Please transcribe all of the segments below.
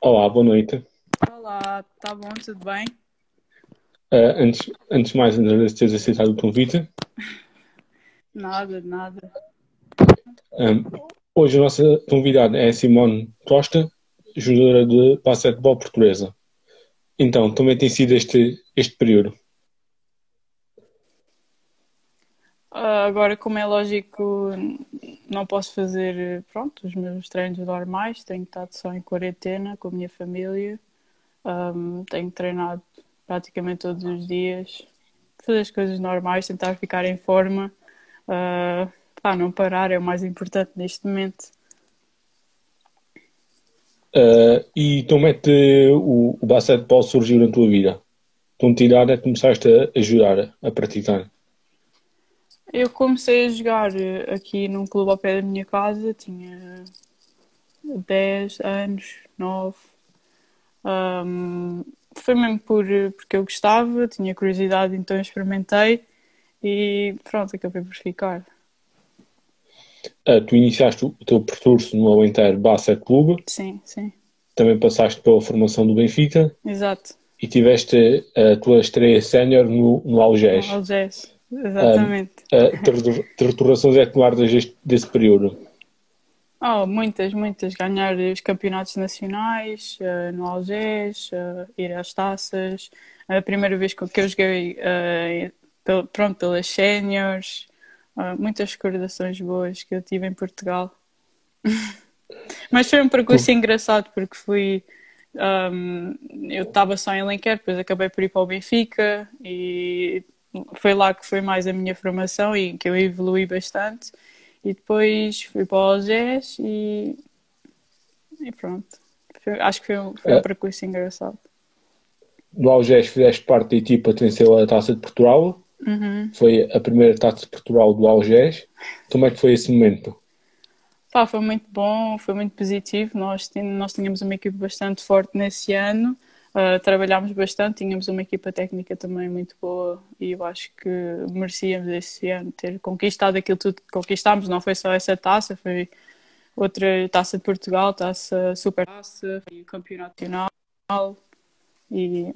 Olá, boa noite. Olá, tá bom, tudo bem? Uh, antes, antes de mais, agradeço teres aceitado o convite. Nada, nada. Um, hoje a nossa convidada é Simone Costa, jogadora de basquetebol portuguesa. Então, também tem sido este, este período? Uh, agora, como é lógico, não posso fazer pronto, os meus treinos normais, tenho estado só em quarentena com a minha família, um, tenho treinado praticamente todos os dias, fazer as coisas normais, tentar ficar em forma, uh, pá, não parar é o mais importante neste momento. Uh, e como é que o, o basquetebol surgiu na tua vida? Com que idade é começaste a ajudar a praticar? Eu comecei a jogar eh, aqui num clube ao pé da minha casa, tinha 10 anos, 9. Um, foi mesmo por, porque eu gostava, tinha curiosidade, então experimentei e pronto, acabei por ficar. Uh, tu iniciaste o teu percurso no Alenteiro Basset Clube. Sim, sim. Também passaste pela formação do Benfica. Exato. E tiveste a tua estreia sénior no, no Algés. No Algés. Exatamente. Uh, uh, torturações é que guardas deste, desse período? Oh, muitas, muitas. Ganhar os campeonatos nacionais uh, no Algés, uh, ir às taças. A primeira vez que eu joguei, uh, pronto, pelas séniores. muitas recordações boas que eu tive em Portugal. Mas foi um percurso engraçado porque fui. Um, eu estava só em Lenquer, depois acabei por ir para o Benfica e foi lá que foi mais a minha formação e que eu evolui bastante. E depois fui para o Algés e, e pronto. Foi, acho que foi, um, foi um é. percurso engraçado. No Algés fizeste parte da equipa que venceu a Taça de Portugal. Uhum. Foi a primeira Taça de Portugal do Algés. Como é que foi esse momento? Pá, foi muito bom, foi muito positivo. Nós, nós tínhamos uma equipe bastante forte nesse ano. Uh, trabalhámos bastante, tínhamos uma equipa técnica também muito boa e eu acho que merecíamos esse ano ter conquistado aquilo tudo que conquistámos. Não foi só essa taça, foi outra taça de Portugal, taça super taça, foi campeonato nacional e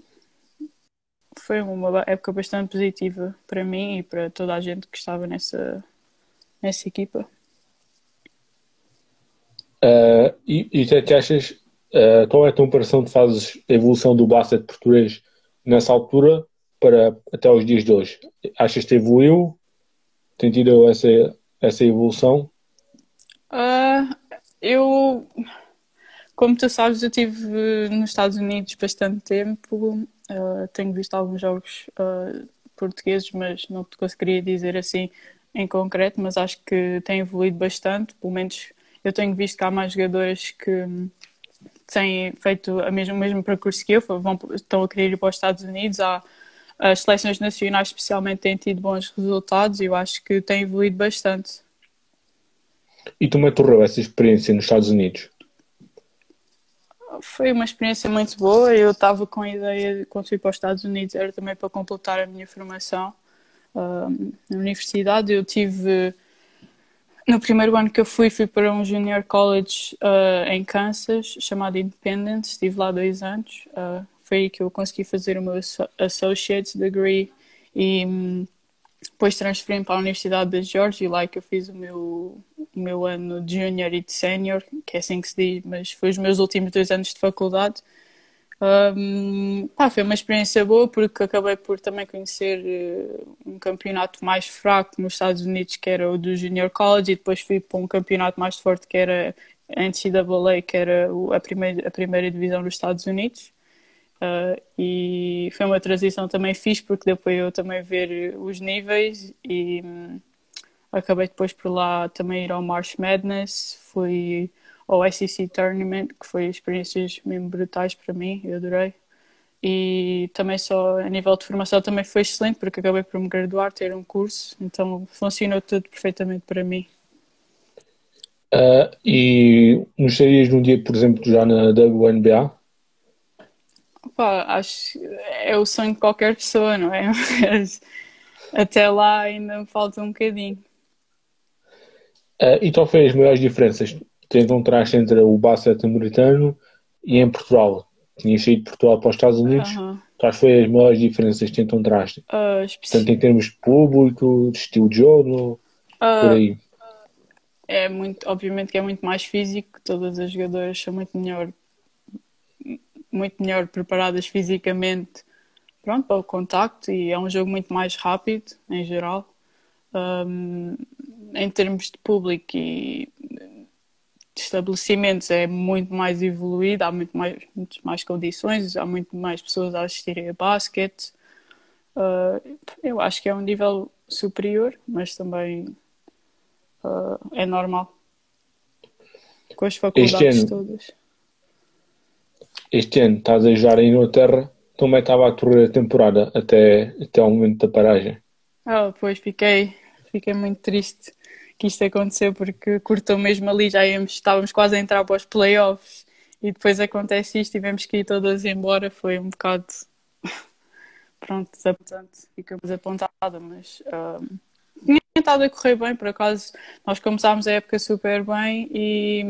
foi uma época bastante positiva para mim e para toda a gente que estava nessa, nessa equipa. Uh, e, e o que achas Uh, qual é a comparação de fazes a evolução do basquete português nessa altura para até os dias de hoje? Achas que evoluiu? Tem tido essa, essa evolução? Uh, eu, como tu sabes, eu estive nos Estados Unidos bastante tempo. Uh, tenho visto alguns jogos uh, portugueses, mas não te conseguiria dizer assim em concreto. Mas acho que tem evoluído bastante. Pelo menos eu tenho visto que há mais jogadores que têm feito a mesmo, o mesmo percurso que eu, vão, estão a querer ir para os Estados Unidos. Há, as seleções nacionais, especialmente, têm tido bons resultados e eu acho que têm evoluído bastante. E tu me tornou essa experiência nos Estados Unidos? Foi uma experiência muito boa. Eu estava com a ideia, quando fui para os Estados Unidos, era também para completar a minha formação uh, na universidade. Eu tive no primeiro ano que eu fui, fui para um junior college uh, em Kansas, chamado Independence. Estive lá dois anos. Uh, foi aí que eu consegui fazer o meu associate's degree e um, depois transferi-me para a Universidade de Georgia, lá que eu fiz o meu, o meu ano de junior e de senior, que é assim que se diz, mas foi os meus últimos dois anos de faculdade. Um, pá, foi uma experiência boa porque acabei por também conhecer uh, um campeonato mais fraco nos Estados Unidos, que era o do Junior College, e depois fui para um campeonato mais forte, que era a NCAA, que era a primeira, a primeira divisão dos Estados Unidos. Uh, e foi uma transição também fixe, porque depois eu também ver os níveis e um, acabei depois por lá também ir ao March Madness, fui ao SEC Tournament, que foi experiências mesmo brutais para mim, eu adorei. E também só a nível de formação também foi excelente, porque acabei por me graduar, ter um curso, então funcionou tudo perfeitamente para mim. Uh, e gostarias de um dia, por exemplo, já na WNBA? Opa, acho é o sonho de qualquer pessoa, não é? Mas até lá ainda me falta um bocadinho. Uh, e foi as maiores diferenças que encontraste entre o basquete americano e em Portugal. Tinhas saído de Portugal para os Estados Unidos. Aham. Quais foram as maiores diferenças que te encontraste? Ah, especi- Tanto em termos de público, de estilo de jogo, ah, por aí. é muito, obviamente que é muito mais físico, todas as jogadoras são muito melhor, muito melhor preparadas fisicamente, pronto, para o contacto e é um jogo muito mais rápido em geral. Um, em termos de público e de estabelecimentos é muito mais evoluído, há muito mais, muito mais condições, há muito mais pessoas a assistirem a basquete. Uh, eu acho que é um nível superior, mas também uh, é normal. Com as faculdades ano- todas. Este ano estás a jogar em Inglaterra, como é que estava a correr a temporada até, até ao momento da paragem? Ah, depois fiquei, fiquei muito triste que isto aconteceu porque cortou mesmo ali, já íamos, estávamos quase a entrar para os playoffs e depois acontece isto, tivemos que ir todas embora, foi um bocado pronto, desapontante, fica desapontada, mas ahm, tinha estado a correr bem, por acaso. Nós começámos a época super bem e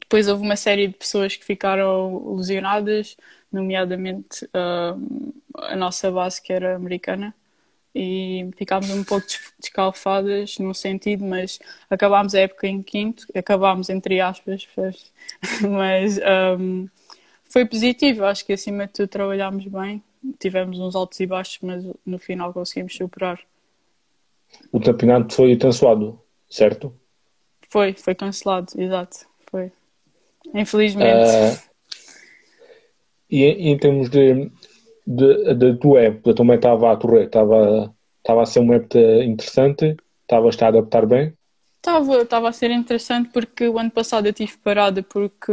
depois houve uma série de pessoas que ficaram lesionadas, nomeadamente ahm, a nossa base que era americana e ficámos um pouco des- descalfadas no sentido, mas acabámos a época em quinto, acabámos entre aspas, mas, hum, foi positivo, acho que acima de tudo trabalhámos bem, tivemos uns altos e baixos, mas no final conseguimos superar. O campeonato foi cancelado, certo? Foi, foi cancelado, exato, foi. Infelizmente. Ah, e em termos de, de tua época, como é que estava a correr? Estava, estava a ser uma época interessante? Estava a adaptar bem? Estava, estava a ser interessante porque o ano passado eu tive parada porque,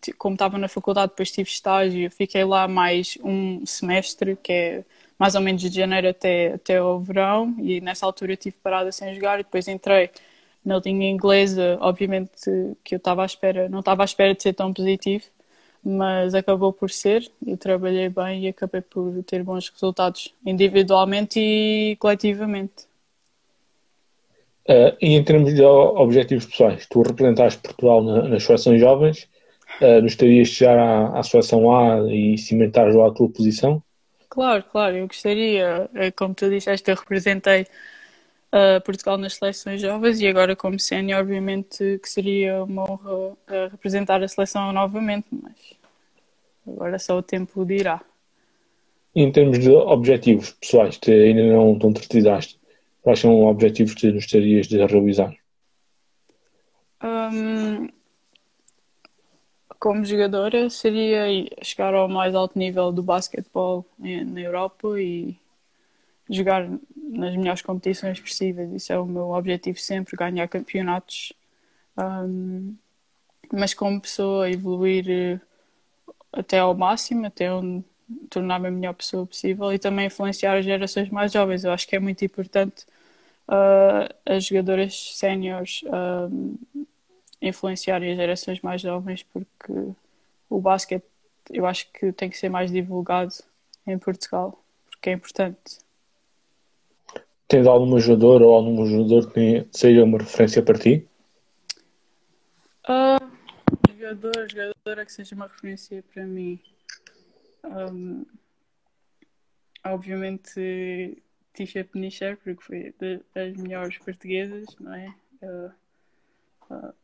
ti- como estava na faculdade, depois tive estágio, fiquei lá mais um semestre, que é mais ou menos de janeiro até, até ao verão, e nessa altura eu tive parada sem jogar e depois entrei na linha inglesa, obviamente que eu estava à espera, não estava à espera de ser tão positivo, mas acabou por ser, eu trabalhei bem e acabei por ter bons resultados individualmente e coletivamente. Ah, e em termos de objetivos pessoais, tu representaste Portugal na- nas seleções jovens, ah, gostarias de chegar à, à seleção A e cimentar lá a tua posição? Claro, claro, eu gostaria, eh, como tu disseste, eu representei eh, Portugal nas seleções jovens e agora como sénior, obviamente que seria uma honra representar a seleção novamente, mas agora só o tempo dirá. Em termos de objetivos pessoais, que ainda não te concretizaste, quais são os objetivos que gostarias de realizar? Hum, como jogadora, seria chegar ao mais alto nível do basquetebol na Europa e jogar nas melhores competições possíveis. Isso é o meu objetivo sempre, ganhar campeonatos. Hum, mas como pessoa, evoluir eh, até ao máximo, até onde tornar-me a melhor pessoa possível e também influenciar as gerações mais jovens. Eu acho que é muito importante ah, as jogadoras séniores ah, influenciarem as gerações mais jovens porque o basquete eu acho que tem que ser mais divulgado em Portugal porque é importante. Tens alguma jogadora ou algum jogador que seja uma referência para ti? Ah, jogador, jogadora que seja uma referência para mim. Ahm, obviamente, Tisha Penicher, porque foi da- das melhores portuguesas, não é? Ah, ah,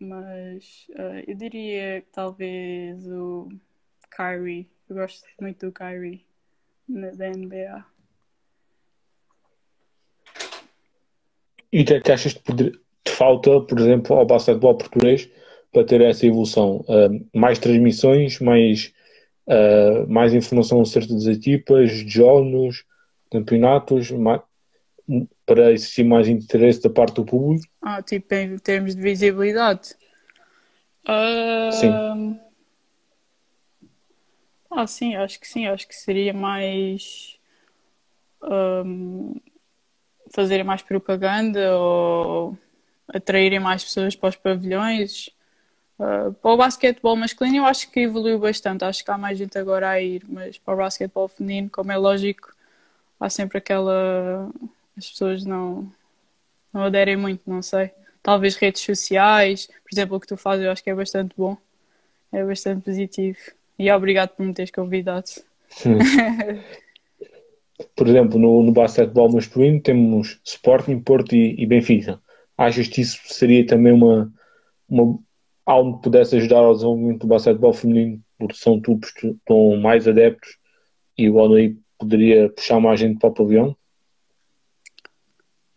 mas ah, eu diria que talvez o Kyrie. Eu gosto muito do Kyrie na, da NBA. E o que é achas te falta, por exemplo, ao basquetebol português para ter essa evolução? Ah, mais transmissões, mais, ah, mais informação acerca das equipas, jogos, campeonatos, ma- para existir mais interesse da parte do público? Ah, tipo, em termos de visibilidade. Sim. Ahm, Ah, sim, acho que sim. Acho que seria mais ahm, fazerem mais propaganda ou atraírem mais pessoas para os pavilhões. Ah, para o basquetebol masculino, eu acho que evoluiu bastante. Acho que há mais gente agora a ir, mas para o basquetebol feminino, como é lógico, há sempre aquela. As pessoas não, não aderem muito, não sei. talvez redes sociais, por exemplo, o que tu fazes eu acho que é bastante bom, é bastante positivo. E obrigado por me teres convidado. por exemplo, no, no basquetebol masculino temos Sporting, Porto e, e, Benfica. Achas que isso seria também uma, uma algo pudesse ajudar ao desenvolvimento do basquetebol feminino, porque são tubos que estão mais adeptos e o Alnei poderia puxar mais gente para o pavilhão?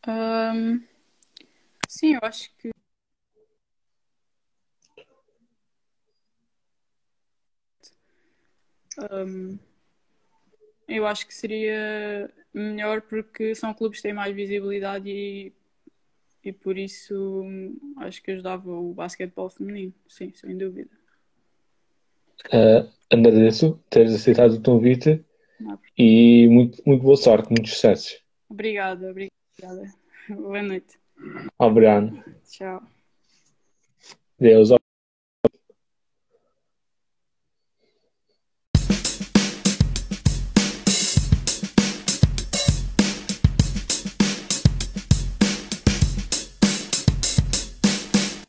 Um, sim, eu acho que um, eu acho que seria melhor porque são clubes que têm mais visibilidade e, e por isso acho que ajudava o basquetebol feminino, sim, sem dúvida. Uh, agradeço teres aceitado o convite Não. e muito, muito boa sorte, muitos sucessos. Obrigada, obrigada. Boa noite. Obrigado. Tchau. Deus.